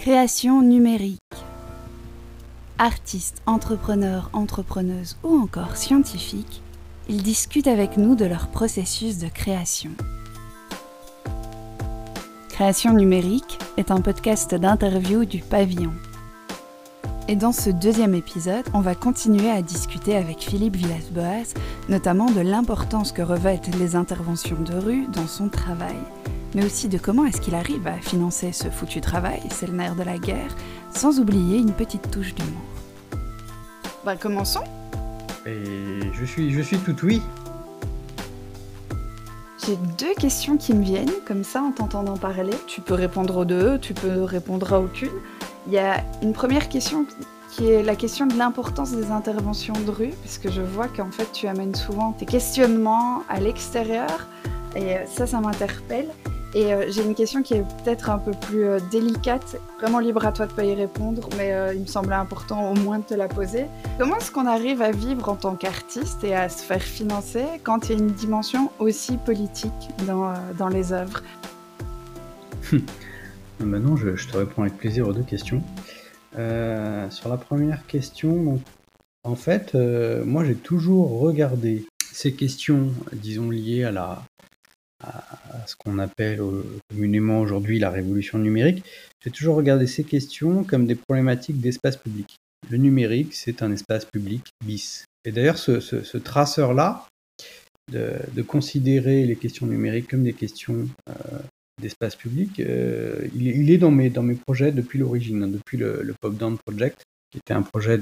Création numérique. Artistes, entrepreneurs, entrepreneuses ou encore scientifiques, ils discutent avec nous de leur processus de création. Création numérique est un podcast d'interview du pavillon. Et dans ce deuxième épisode, on va continuer à discuter avec Philippe Villas-Boas, notamment de l'importance que revêtent les interventions de rue dans son travail, mais aussi de comment est-ce qu'il arrive à financer ce foutu travail, c'est le nerf de la guerre, sans oublier une petite touche d'humour. Bah commençons Et je suis, je suis tout oui. J'ai deux questions qui me viennent, comme ça, en t'entendant parler. Tu peux répondre aux deux, tu peux répondre à aucune. Il y a une première question qui est la question de l'importance des interventions de rue, puisque je vois qu'en fait tu amènes souvent tes questionnements à l'extérieur, et ça, ça m'interpelle. Et euh, j'ai une question qui est peut-être un peu plus euh, délicate, vraiment libre à toi de pas y répondre, mais euh, il me semblait important au moins de te la poser. Comment est-ce qu'on arrive à vivre en tant qu'artiste et à se faire financer quand il y a une dimension aussi politique dans, dans les œuvres? Maintenant, je, je, te réponds avec plaisir aux deux questions. sur la première question, en fait, moi j'ai toujours regardé ces questions, disons, liées à la, à, ce qu'on appelle communément aujourd'hui la révolution numérique, j'ai toujours regardé ces questions comme des problématiques d'espace public. Le numérique, c'est un espace public bis. Et d'ailleurs, ce, traceur-là, de, considérer les questions numériques comme des questions euh, d'espace public, euh, il, est dans mes, projets depuis l'origine, hein, depuis le, Pop Down Project, qui était un projet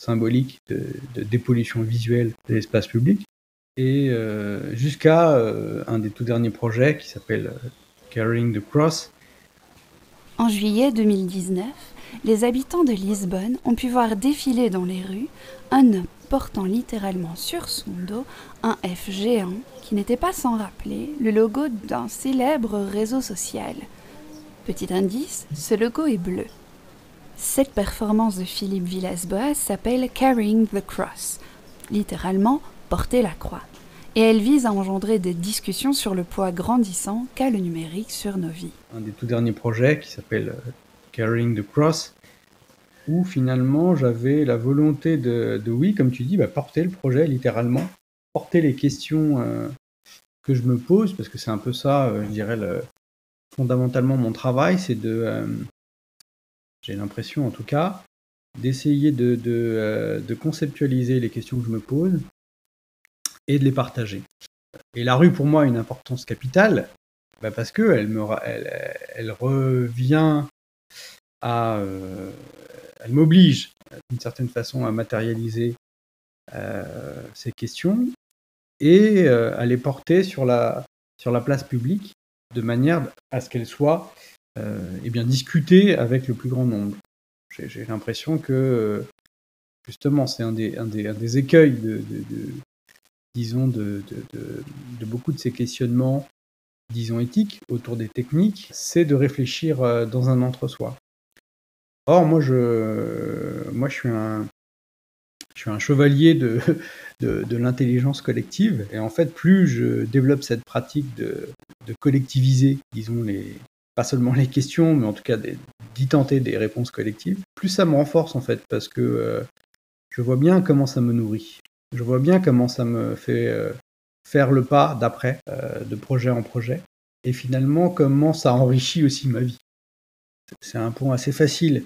symbolique de, de dépollution visuelle de l'espace public et euh, jusqu'à euh, un des tout derniers projets qui s'appelle euh, Carrying the Cross. En juillet 2019, les habitants de Lisbonne ont pu voir défiler dans les rues un homme portant littéralement sur son dos un F géant qui n'était pas sans rappeler le logo d'un célèbre réseau social. Petit indice, ce logo est bleu. Cette performance de Philippe Villas-Boas s'appelle Carrying the Cross, littéralement porter la croix et elle vise à engendrer des discussions sur le poids grandissant qu'a le numérique sur nos vies. Un des tout derniers projets qui s'appelle euh, Carrying the Cross, où finalement j'avais la volonté de, oui, comme tu dis, bah, porter le projet littéralement, porter les questions euh, que je me pose, parce que c'est un peu ça, euh, je dirais, fondamentalement mon travail, c'est de, j'ai l'impression en tout cas, d'essayer de, de, conceptualiser les questions que je me pose, et de les partager. Et la rue, pour moi, a une importance capitale, bah, parce qu'elle me, elle, revient à, euh, elle m'oblige d'une certaine façon à matérialiser euh, ces questions et euh, à les porter sur la, sur la place publique de manière à ce qu'elles soient eh bien, discutées avec le plus grand nombre. J'ai l'impression que justement c'est un des, un, des, un des, écueils de, disons, de, beaucoup de ces questionnements, disons, éthiques autour des techniques, c'est de réfléchir euh, dans un entre-soi. Or, moi, je, moi, je suis un, chevalier de, de, l'intelligence collective. Et en fait, plus je développe cette pratique de, de collectiviser, disons, les, pas seulement les questions, mais en tout cas d'y tenter des réponses collectives, plus ça me renforce en fait, parce que euh, je vois bien comment ça me nourrit je vois bien comment ça me fait euh, faire le pas d'après, euh, de projet en projet, et finalement comment ça enrichit aussi ma vie. C'est un point assez facile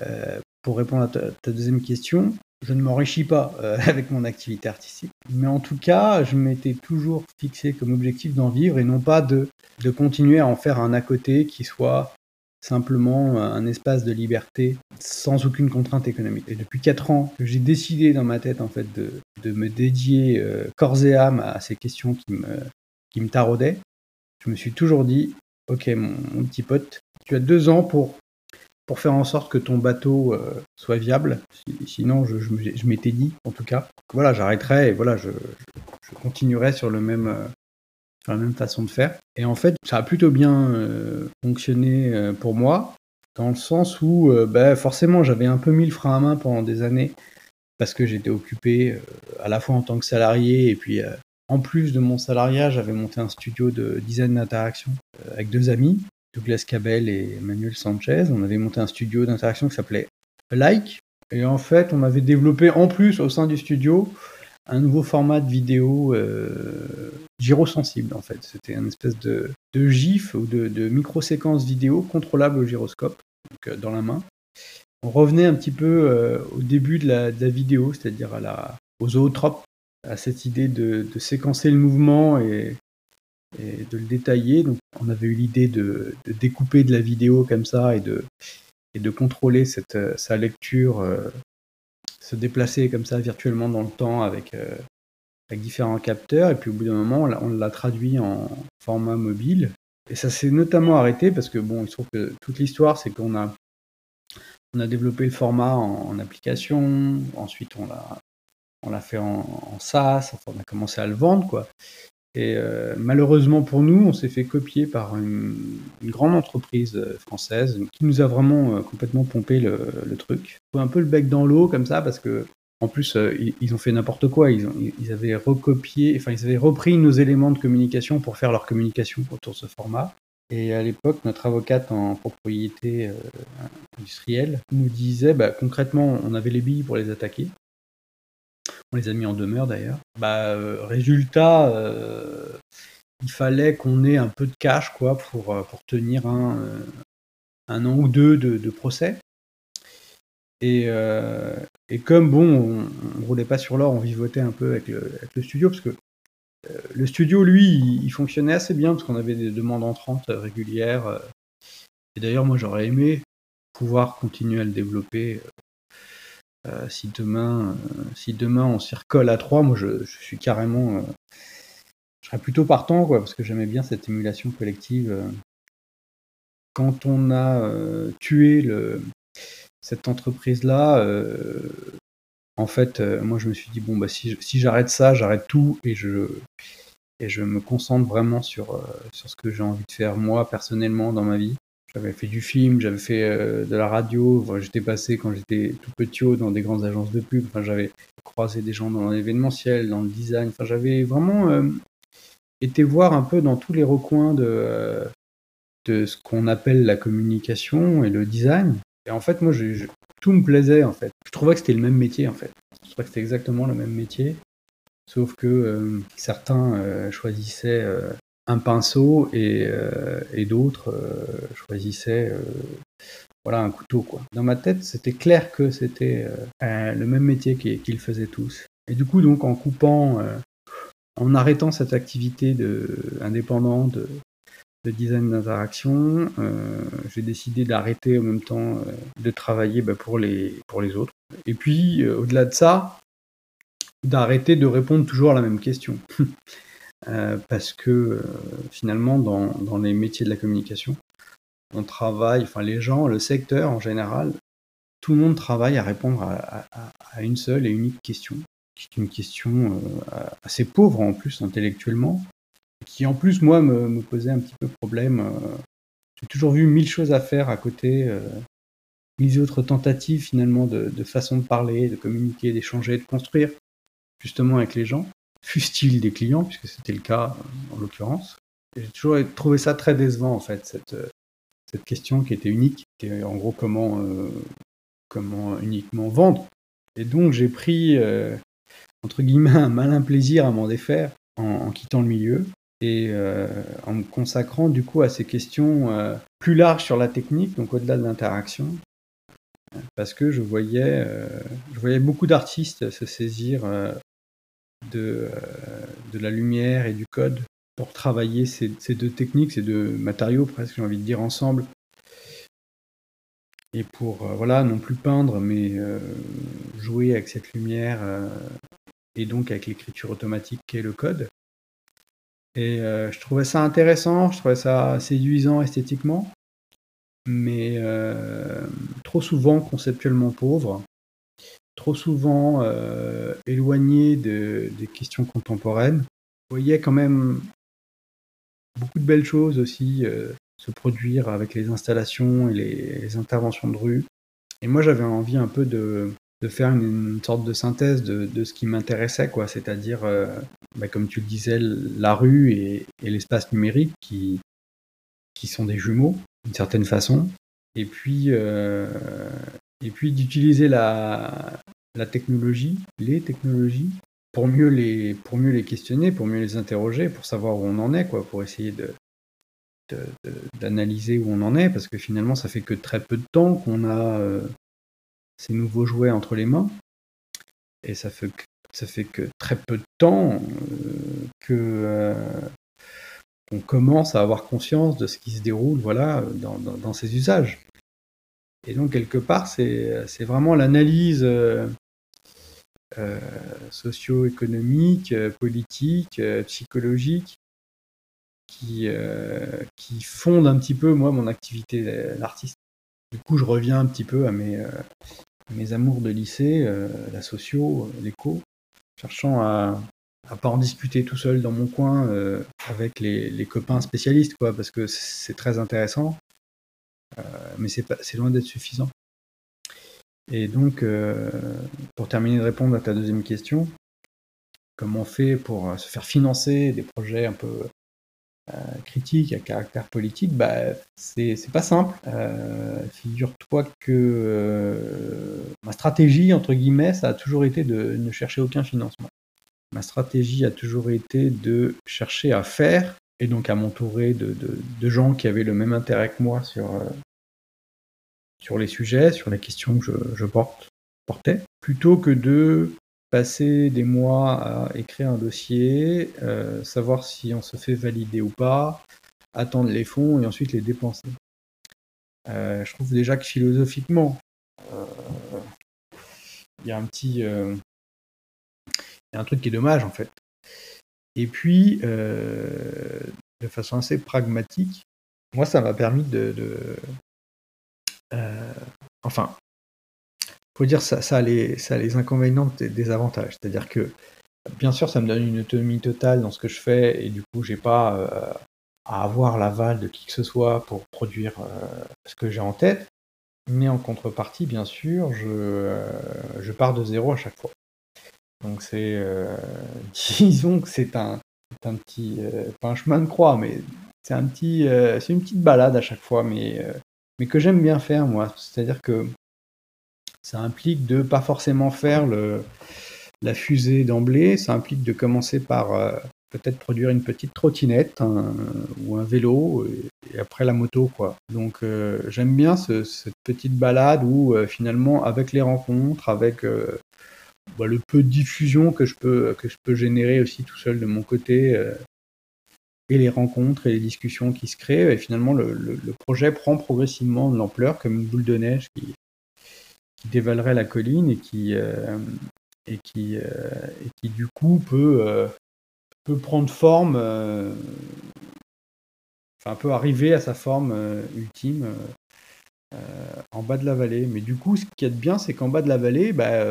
euh, pour répondre à ta, deuxième question. Je ne m'enrichis pas avec mon activité artistique, mais en tout cas, je m'étais toujours fixé comme objectif d'en vivre et non pas de, de continuer à en faire un à côté qui soit simplement un espace de liberté sans aucune contrainte économique. Et depuis 4 ans que j'ai décidé dans ma tête en fait de, me dédier euh, corps et âme à ces questions qui me, taraudaient, je me suis toujours dit, ok mon, petit pote, tu as deux ans pour, faire en sorte que ton bateau euh, soit viable. Sinon, je, je, m'étais dit, en tout cas, voilà, j'arrêterai et voilà, je, je, continuerai sur le même, euh, la même façon de faire. Et en fait, ça a plutôt bien euh, fonctionné euh, pour moi, dans le sens où euh, bah, forcément j'avais un peu mis le frein à main pendant des années, parce que j'étais occupé à la fois en tant que salarié, et puis en plus de mon salariat, j'avais monté un studio de design d'interaction avec deux amis, Douglas Cabell et Manuel Sanchez. On avait monté un studio d'interaction qui s'appelait Like. Et en fait, on avait développé en plus au sein du studio un nouveau format de vidéo euh, gyrosensible en fait. C'était une espèce de, GIF ou de, de micro-séquence vidéo contrôlable au gyroscope, donc, euh, dans la main. On revenait un petit peu euh, au début de la, vidéo, c'est-à-dire à la, aux zootropes, à cette idée de, séquencer le mouvement et, de le détailler. Donc on avait eu l'idée de, découper de la vidéo comme ça et de, et de contrôler cette, sa lecture se déplacer comme ça virtuellement dans le temps avec, euh, différents capteurs. Et puis au bout d'un moment, on l'a traduit en format mobile. Et ça s'est notamment arrêté parce que, bon, il se trouve que toute l'histoire, c'est qu'on a, on a développé le format en, application. Ensuite, on l'a, fait en, en SaaS. Enfin, on a commencé à le vendre, quoi. Et euh, malheureusement pour nous, on s'est fait copier par une, grande entreprise euh, française qui nous a vraiment euh, complètement pompé le, truc. Un peu le bec dans l'eau comme ça parce que en plus ils, ont fait n'importe quoi. Ils, avaient recopié, enfin ils avaient repris nos éléments de communication pour faire leur communication autour de ce format. Et à l'époque, notre avocate en propriété industrielle nous disait, bah, concrètement, on avait les billes pour les attaquer. Les a mis en demeure d'ailleurs. Bah, euh, résultat, euh, il fallait qu'on ait un peu de cash quoi, pour, euh, pour tenir un, un an ou deux de, procès. Et, et, comme bon, on, ne roulait pas sur l'or, on vivotait un peu avec le studio, parce que le studio, lui, il, fonctionnait assez bien, parce qu'on avait des demandes entrantes régulières. Et d'ailleurs, moi, j'aurais aimé pouvoir continuer à le développer euh, si demain, euh, si demain on s'y recolle à 3, moi je, suis carrément, euh, je serais plutôt partant quoi, parce que j'aimais bien cette émulation collective. Quand on a tué cette entreprise-là, en fait, moi je me suis dit bon bah si, si j'arrête ça, j'arrête tout et je et je me concentre vraiment sur ce que j'ai envie de faire moi personnellement dans ma vie. J'avais fait du film, j'avais fait euh, de la radio. j'étais passé quand j'étais tout petit dans des grandes agences de pub. Enfin, j'avais croisé des gens dans l'événementiel, dans le design. Enfin, j'avais vraiment euh, été voir un peu dans tous les recoins de, euh, de ce qu'on appelle la communication et le design. Et en fait, moi, tout me plaisait en fait. Je trouvais que c'était le même métier en fait. Je trouvais que c'était exactement le même métier. Sauf que certains choisissaient un pinceau et, euh, d'autres euh, choisissaient euh, voilà, un couteau. Quoi. Dans ma tête, c'était clair que c'était le même métier qu'ils faisaient tous. Et du coup, donc, en coupant, en arrêtant cette activité de, indépendante de, design d'interaction, j'ai décidé d'arrêter en même temps de travailler bah, pour, les, pour les autres. Et puis, au-delà de ça, d'arrêter de répondre toujours à la même question. Euh, parce que euh, finalement, dans, les métiers de la communication, on travaille, enfin les gens, le secteur en général, tout le monde travaille à répondre à, une seule et unique question, qui est une question euh, assez pauvre en plus intellectuellement, qui en plus moi me, posait un petit peu problème. J'ai toujours vu mille choses à faire à côté, mille autres tentatives finalement de, de façon de parler, de communiquer, d'échanger, de construire justement avec les gens fût-il des clients, puisque c'était le cas en l'occurrence. J'ai toujours trouvé ça très décevant, en fait, cette, euh, cette question qui était unique, qui est en gros comment, euh, comment uniquement vendre. Et donc j'ai pris, euh, entre guillemets, un malin plaisir à m'en défaire en, quittant le milieu et en me consacrant du coup à ces questions plus larges sur la technique, donc au-delà de l'interaction, parce que je voyais, je voyais beaucoup d'artistes se saisir de, euh, de la lumière et du code pour travailler ces, deux techniques, ces deux matériaux presque, j'ai envie de dire, ensemble. Et pour, euh, voilà, non plus peindre, mais euh, jouer avec cette lumière et donc avec l'écriture automatique qu'est le code. Et je trouvais ça intéressant, je trouvais ça séduisant esthétiquement, mais trop souvent conceptuellement pauvre trop souvent euh, éloigné de, des questions contemporaines. Voyez quand même beaucoup de belles choses aussi euh, se produire avec les installations et les, interventions de rue. Et moi, j'avais envie un peu de, de faire une, sorte de synthèse de, de ce qui m'intéressait, quoi. C'est-à-dire, euh, bah, comme tu le disais, la rue et, et l'espace numérique qui, qui sont des jumeaux. d'une certaine façon. Et puis, et puis d'utiliser la, la technologie, les technologies, pour mieux les, pour mieux les questionner, pour mieux les interroger, pour savoir où on en est, quoi, pour essayer de, d'analyser où on en est, parce que finalement, ça fait que très peu de temps qu'on a euh, ces nouveaux jouets entre les mains, et ça fait que, ça fait que très peu de temps euh, que euh, on commence à avoir conscience de ce qui se déroule, voilà, dans, dans, ces usages. Et donc quelque part, c'est vraiment l'analyse socio-économique, politique, psychologique qui, euh, qui fonde un petit peu, moi, mon activité d'artiste. Du coup, je reviens un petit peu à mes, euh, mes amours de lycée, euh, la socio, l'éco, cherchant à, à pas en discuter tout seul dans mon coin avec les, les, copains spécialistes, quoi, parce que c'est très intéressant, mais c'est loin d'être suffisant. Et donc, pour terminer de répondre à ta deuxième question, comment on fait pour se faire financer des projets un peu euh, critique à caractère politique, bah, c'est pas simple. Euh, figure-toi que euh, ma stratégie, entre guillemets, ça a toujours été de ne chercher aucun financement. Ma stratégie a toujours été de chercher à faire et donc à m'entourer de, de, gens qui avaient le même intérêt que moi sur, sur les sujets, sur les questions que je, portais, plutôt que de passer des mois à écrire un dossier, euh, savoir si on se fait valider ou pas, attendre les fonds et ensuite les dépenser. Euh, je trouve déjà que philosophiquement, euh, il y a un petit. Y a un truc qui est dommage en fait. Et puis, de façon assez pragmatique, moi ça m'a permis de enfin, faut dire ça, ça, a les, les inconvénients et des avantages. C'est-à-dire que, bien sûr, ça me donne une autonomie totale dans ce que je fais, et du coup, j'ai pas euh, à avoir l'aval de qui que ce soit pour produire euh, ce que j'ai en tête. Mais en contrepartie, bien sûr, je, euh, je pars de zéro à chaque fois. Donc c'est, disons que c'est un, un petit, pas un chemin de croix, mais c'est un petit, c'est une petite balade à chaque fois, mais, mais que j'aime bien faire moi. C'est-à-dire que ça implique de pas forcément faire la fusée d'emblée, ça implique de commencer par euh, peut-être produire une petite trottinette ou un vélo et, après la moto quoi. Donc euh, j'aime bien cette petite balade où euh, finalement avec les rencontres, avec bah, le peu de diffusion que je peux que je peux générer aussi tout seul de mon côté et les rencontres et les discussions qui se créent, et finalement le, projet prend progressivement de l'ampleur comme une boule de neige qui, dévalerait la colline et qui, euh, et qui, euh, et qui du coup peut, euh, peut prendre forme, enfin peut arriver à sa forme ultime. en bas de la vallée. Mais du coup, ce qu'il y a de bien, c'est qu'en bas de la vallée, bah,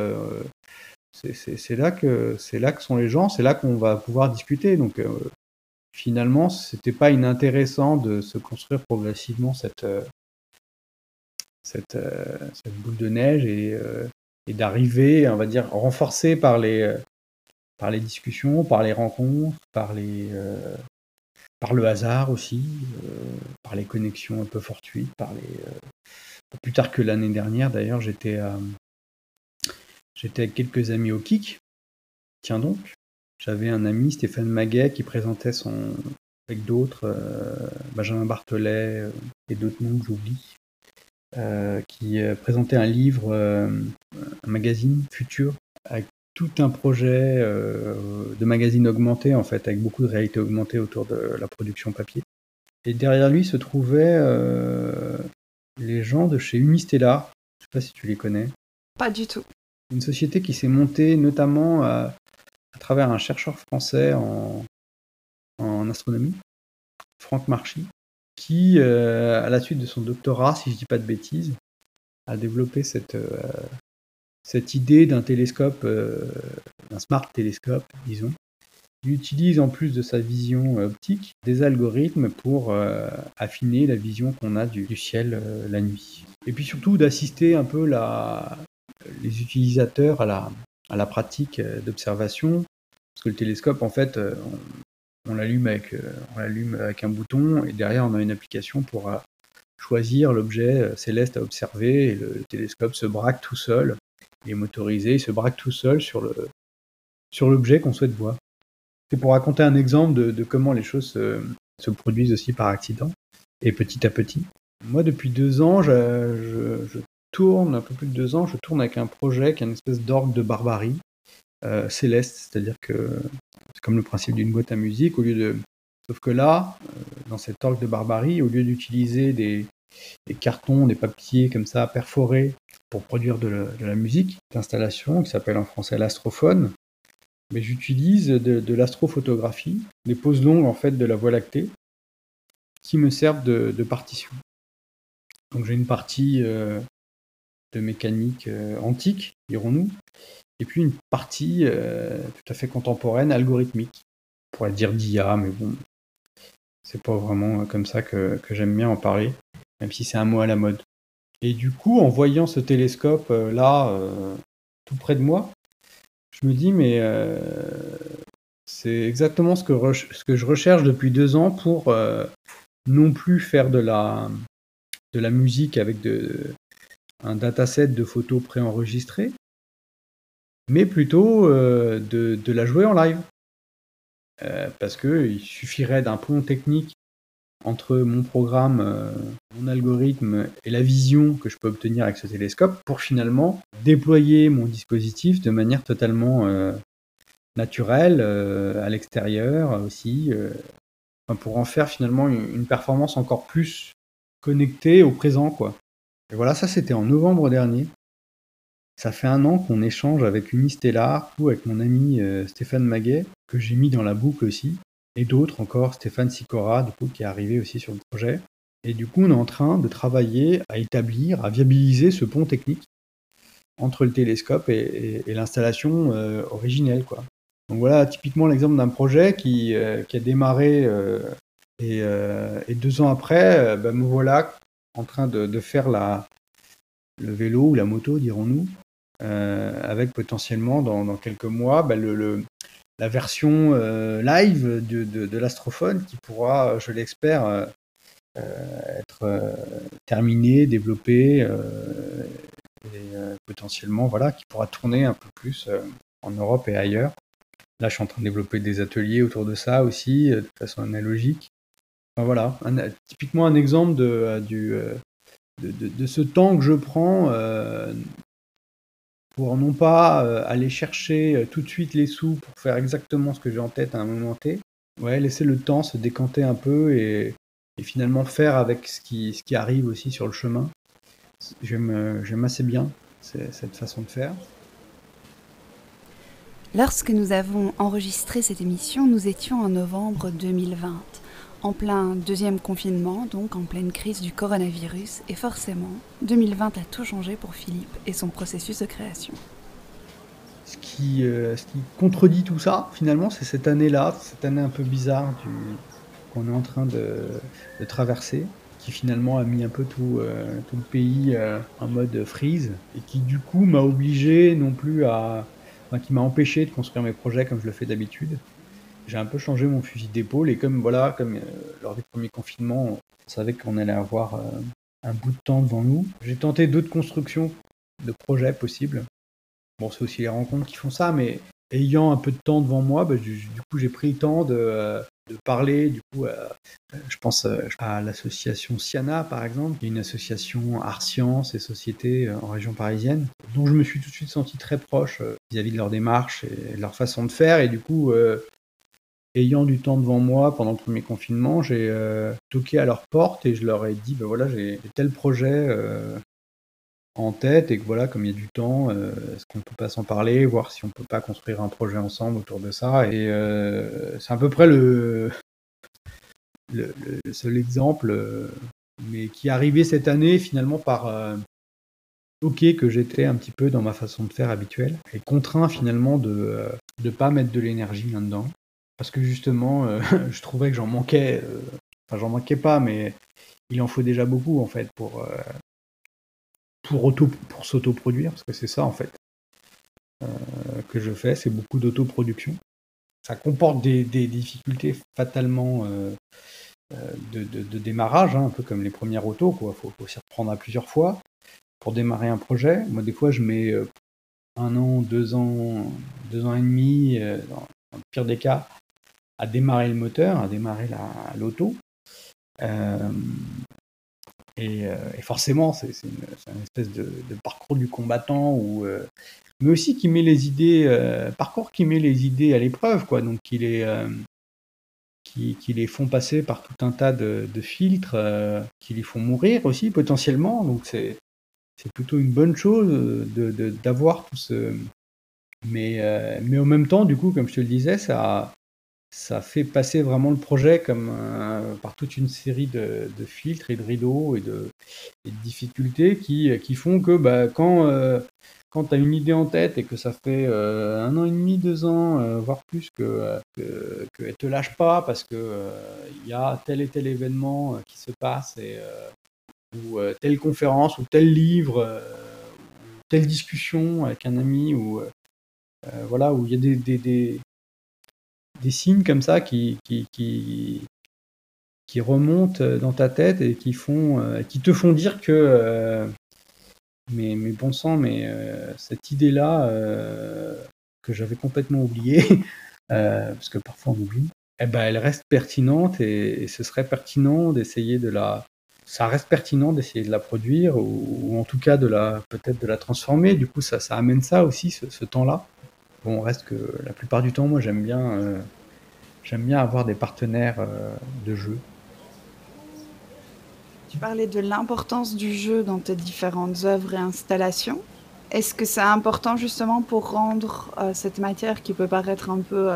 c'est là que c'est là que sont les gens, c'est là qu'on va pouvoir discuter. Donc finalement, c'était pas inintéressant de se construire progressivement cette cette, euh, cette boule de neige et, euh, et d'arriver, on va dire, renforcé par les, euh, par les discussions, par les rencontres, par, les, par le hasard aussi, par les connexions un peu fortuites, par les, plus tard que l'année dernière d'ailleurs, j'étais j'étais avec quelques amis au Kik. Tiens donc, j'avais un ami, Stéphane Maguet, qui présentait son, avec d'autres, Benjamin Barthelet et d'autres noms que j'oublie, euh, qui euh, présentait un livre, euh, un magazine futur, avec tout un projet de magazine augmenté, en fait, avec beaucoup de réalité augmentée autour de la production papier. Et derrière lui se trouvaient les gens de chez Unistella. Je sais pas si tu les connais. Pas du tout. Une société qui s'est montée notamment à, travers un chercheur français en, astronomie, Franck Marchy, qui, euh, à la suite de son doctorat, si je ne dis pas de bêtises, a développé cette, euh, cette idée d'un télescope, euh, d'un smart télescope, disons. Il utilise en plus de sa vision optique des algorithmes pour affiner la vision qu'on a du, ciel la nuit. Et puis surtout d'assister un peu les utilisateurs à la, à la pratique d'observation. Parce que le télescope, en fait, on l'allume avec, euh, on l'allume avec un bouton et derrière on a une application pour, euh, choisir l'objet céleste à observer et le télescope se braque tout seul. Il est motorisé, il se braque tout seul sur l'objet qu'on souhaite voir. C'est pour raconter un exemple de, comment les choses se, produisent aussi par accident et petit à petit. Moi, depuis deux ans, je, tourne, un peu plus de deux ans, je tourne avec un projet qui est une espèce d'orgue de barbarie euh, céleste, c'est-à-dire que c'est comme le principe d'une boîte à musique, au lieu de Sauf que là, euh, dans cet orgue de barbarie, au lieu d'utiliser des, cartons, des papiers comme ça perforés pour produire de, la musique, d'installation qui s'appelle en français l'astrophone, mais j'utilise de, l'astrophotographie, des poses longues en fait de la Voie lactée, qui me servent de, partition. Donc j'ai une partie euh, mécanique euh, antique, dirons-nous, et puis une partie tout à fait contemporaine, algorithmique. On pourrait dire d'IA, mais bon, c'est pas vraiment comme ça que, j'aime bien en parler, même si c'est un mot à la mode. Et du coup, en voyant ce télescope euh, là, euh, tout près de moi, je me dis, mais euh, c'est exactement ce que, ce que je recherche depuis deux ans pour non plus faire de la, de la musique avec de, un dataset de photos préenregistrées, mais plutôt de, de, la jouer en live. Euh, parce qu'il suffirait d'un pont technique entre mon programme, euh, mon algorithme et la vision que je peux obtenir avec ce télescope pour finalement déployer mon dispositif de manière totalement euh, naturelle à l'extérieur aussi, pour en faire finalement une, performance encore plus connectée au présent. Quoi. Et voilà, ça c'était en novembre dernier. Ça fait un an qu'on échange avec Unistellar ou avec mon ami Stéphane Maguet que j'ai mis dans la boucle aussi, et d'autres encore, Stéphane Sicora, du coup, qui est arrivé aussi sur le projet. Et du coup, on est en train de travailler à établir, à viabiliser ce pont technique entre le télescope et, l'installation euh, originelle. Donc voilà, typiquement l'exemple d'un projet qui, euh, a démarré euh, et, et, deux ans après, ben, me voilà en train de, faire la, le vélo ou la moto, dirons-nous, avec potentiellement dans, quelques mois ben, le, la version euh, live de, de, l'astrophone qui pourra, je l'espère, euh, euh, être terminée, développée et potentiellement voilà, qui pourra tourner un peu plus en Europe et ailleurs. Là, je suis en train de développer des ateliers autour de ça aussi, de façon analogique. Voilà, typiquement un exemple de, du, de, de, ce temps que je prends pour non pas euh, aller chercher euh, tout de suite les sous pour faire exactement ce que j'ai en tête à un moment T. Ouais, laisser le temps se décanter un peu et, finalement faire avec ce qui, ce qui arrive aussi sur le chemin. J'aime euh, assez bien cette façon de faire. Lorsque nous avons enregistré cette émission, nous étions en novembre 2020 en plein deuxième confinement, donc en pleine crise du coronavirus, et forcément, 2020 a tout changé pour Philippe et son processus de création. Ce qui, euh, ce qui contredit tout ça, finalement, c'est cette année-là, cette année un peu bizarre qu'on est en train de, traverser, qui finalement a mis un peu tout, euh, le pays euh, en mode freeze, et qui du coup m'a obligé non plus à... Enfin, qui m'a empêché de construire mes projets comme je le fais d'habitude j'ai un peu changé mon fusil d'épaule et comme voilà, comme euh, lors du premier confinement, on savait qu'on allait avoir euh, un bout de temps devant nous. J'ai tenté d'autres constructions de projets possibles. Bon, c'est aussi les rencontres qui font ça, mais ayant un peu de temps devant moi, bah, du, coup, j'ai pris le temps de, euh, parler. Du coup, je pense à l'association Siana, par exemple, qui est une association art, sciences et société en région parisienne, dont je me suis tout de suite senti très proche vis-à-vis -vis de leur démarche et de leur façon de faire. Et du coup, ayant du temps devant moi pendant le premier confinement, j'ai euh, toqué à leur porte et je leur ai dit, ben voilà, j'ai tel projet euh, en tête et que voilà, comme il y a du temps, euh, est-ce qu'on peut pas s'en parler, voir si on peut pas construire un projet ensemble autour de ça. Et c'est à peu près le, le, seul exemple, mais qui est arrivé cette année finalement par ok que j'étais un petit peu dans ma façon de faire habituelle et contraint finalement de ne pas mettre de l'énergie là-dedans parce que justement, euh, je trouvais que j'en manquais. Euh, enfin, j'en manquais pas, mais il en faut déjà beaucoup en fait pour euh, pour auto pour s'autoproduire, parce que c'est ça en fait que je fais, c'est beaucoup d'autoproduction. Ça comporte des, difficultés fatalement de, démarrage, hein, un peu comme les premières autos, quoi. Faut, faut s'y reprendre à plusieurs fois pour démarrer un projet. Moi, des fois, je mets un an, deux ans, deux ans et demi, dans, le pire des cas, à démarrer le moteur, à démarrer l'auto. Et, forcément, c'est une, espèce de, parcours du combattant, ou mais aussi qui met les idées, parcours qui met les idées à l'épreuve, quoi. Donc, qui les, qui, les font passer par tout un tas de, filtres, qui les font mourir aussi potentiellement. Donc, c'est c'est plutôt une bonne chose d'avoir de, tout ce. Mais, mais en même temps, du coup, comme je te le disais, ça, ça fait passer vraiment le projet comme par toute une série de, filtres et de rideaux et de, difficultés qui, qui, font que bah, quand, euh, quand tu as une idée en tête et que ça fait euh, un an et demi, deux ans, euh, voire plus, que ne te lâche pas parce qu'il il y a tel et tel événement qui se passe et, ou telle conférence ou tel livre, telle discussion avec un ami ou voilà où il y a des signes comme ça qui, qui, qui, qui, remontent dans ta tête et qui, font, euh, qui te font dire que, euh, mais, mais bon sang, mais euh, cette idée-là que j'avais complètement oubliée, parce que parfois on oublie, eh ben, elle reste pertinente et, ce serait pertinent d'essayer de la, ça reste pertinent d'essayer de la produire ou, en tout cas de la peut-être de la transformer. Du coup, ça, ça amène ça aussi, ce temps-là. Bon, reste que la plupart du temps, moi, j'aime bien, euh, j'aime bien avoir des partenaires euh, de jeu. Tu parlais de l'importance du jeu dans tes différentes œuvres et installations. Est-ce que c'est important justement pour rendre euh, cette matière qui peut paraître un peu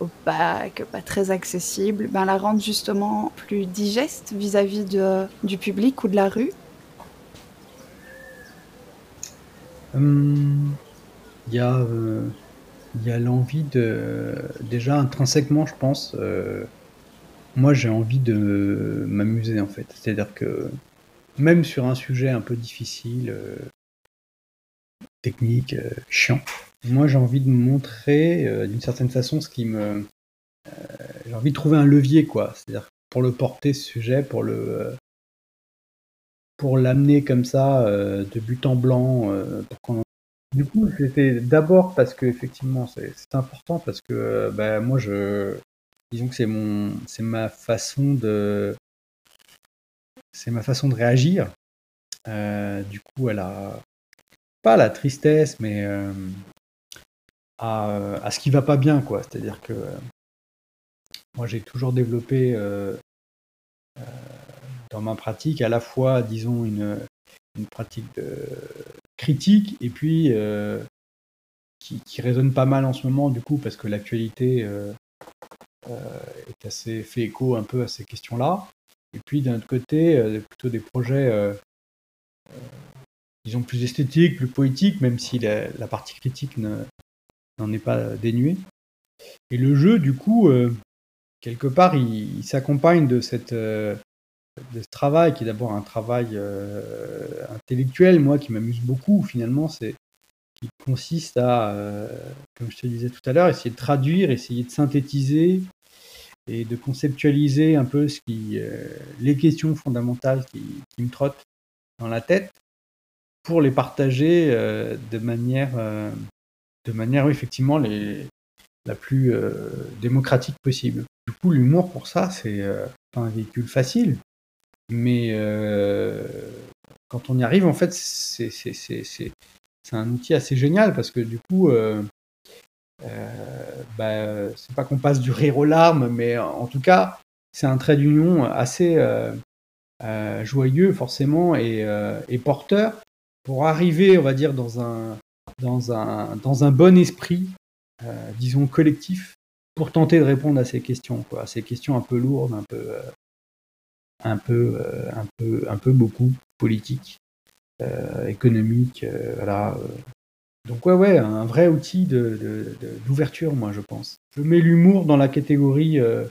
opaque, pas très accessible, ben, la rendre justement plus digeste vis-à-vis de, du public ou de la rue? Hum, Il y a il y a l'envie de. Déjà, intrinsèquement, je pense, euh, moi j'ai envie de m'amuser en fait. C'est-à-dire que même sur un sujet un peu difficile, euh, technique, euh, chiant, moi j'ai envie de montrer d'une certaine façon ce qui me. j'ai envie de trouver un levier, quoi. C'est-à-dire pour le porter ce sujet, pour le. pour l'amener comme ça, de but en blanc, pour qu'on du coup, c'était d'abord parce que effectivement, c'est important parce que bah, moi, je, disons que c'est mon, c'est ma façon de, c'est ma façon de réagir. Euh, du coup, elle a pas la tristesse, mais euh, à, à, ce qui va pas bien, quoi. C'est-à-dire que moi, j'ai toujours développé euh, dans ma pratique à la fois, disons, une, une pratique de critique et puis euh, qui, résonne pas mal en ce moment du coup parce que l'actualité euh, euh, est assez fait écho un peu à ces questions-là. Et puis d'un autre côté, plutôt des projets disons plus esthétiques, plus poétiques, même si la, partie critique n'en est pas dénuée. Et le jeu, du coup, quelque part, il s'accompagne de cette de ce travail, qui est d'abord un travail euh, intellectuel, moi, qui m'amuse beaucoup, finalement, c'est qui consiste à, euh, comme je te disais tout à l'heure, essayer de traduire, essayer de synthétiser et de conceptualiser un peu ce qui, euh, les questions fondamentales qui, me trottent dans la tête pour les partager de manière, de manière effectivement les, la plus démocratique possible. Du coup, l'humour pour ça, c'est pas un véhicule facile, mais euh, quand on y arrive, en fait, c'est un outil assez génial parce que du coup, euh, euh, bah, c'est pas qu'on passe du rire aux larmes, mais en tout cas, c'est un trait d'union assez joyeux forcément et, porteur pour arriver, on va dire, dans un, dans un, dans un bon esprit, disons collectif, pour tenter de répondre à ces questions, quoi, à ces questions un peu lourdes, un peu, un peu, euh, un peu, un peu beaucoup politique, euh, économique, euh, voilà. Donc ouais, ouais, un vrai outil d'ouverture, de, moi, je pense. Je mets l'humour dans la catégorie de,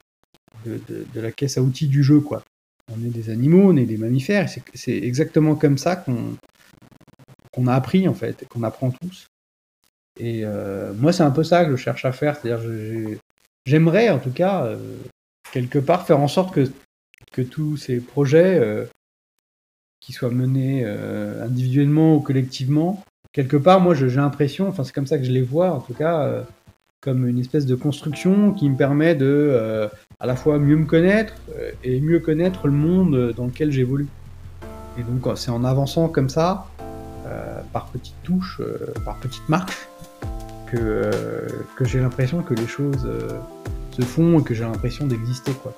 la caisse à outils du jeu, quoi. On est des animaux, on est des mammifères, c'est exactement comme ça qu'on qu'on a appris, en fait, qu'on apprend tous. Et moi, c'est un peu ça que je cherche à faire, c'est-à-dire j'aimerais, en tout cas, quelque part, faire en sorte que que tous ces projets, euh, qui soient menés euh, individuellement ou collectivement, quelque part, moi, j'ai l'impression, enfin, c'est comme ça que je les vois, en tout cas, comme une espèce de construction qui me permet de à la fois mieux me connaître et mieux connaître le monde dans lequel j'évolue. Et donc, c'est en avançant comme ça, par petites touches, par petites marches, que, que j'ai l'impression que les choses se font et que j'ai l'impression d'exister, quoi.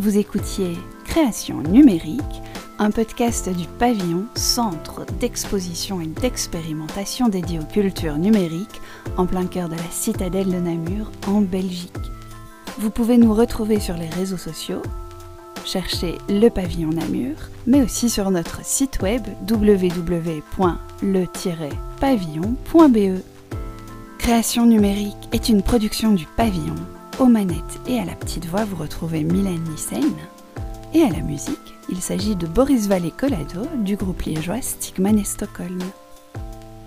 Vous écoutiez Création numérique, un podcast du Pavillon, centre d'exposition et d'expérimentation dédié aux cultures numériques, en plein cœur de la citadelle de Namur, en Belgique. Vous pouvez nous retrouver sur les réseaux sociaux, cherchez le pavillon Namur, mais aussi sur notre site web www.le-pavillon.be. Création numérique est une production du Pavillon. Aux manettes et à la petite voix, vous retrouvez Mylène Nissen. Et à la musique, il s'agit de Boris Vallée Colado du groupe liégeois Stigman et Stockholm.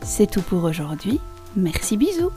C'est tout pour aujourd'hui. Merci, bisous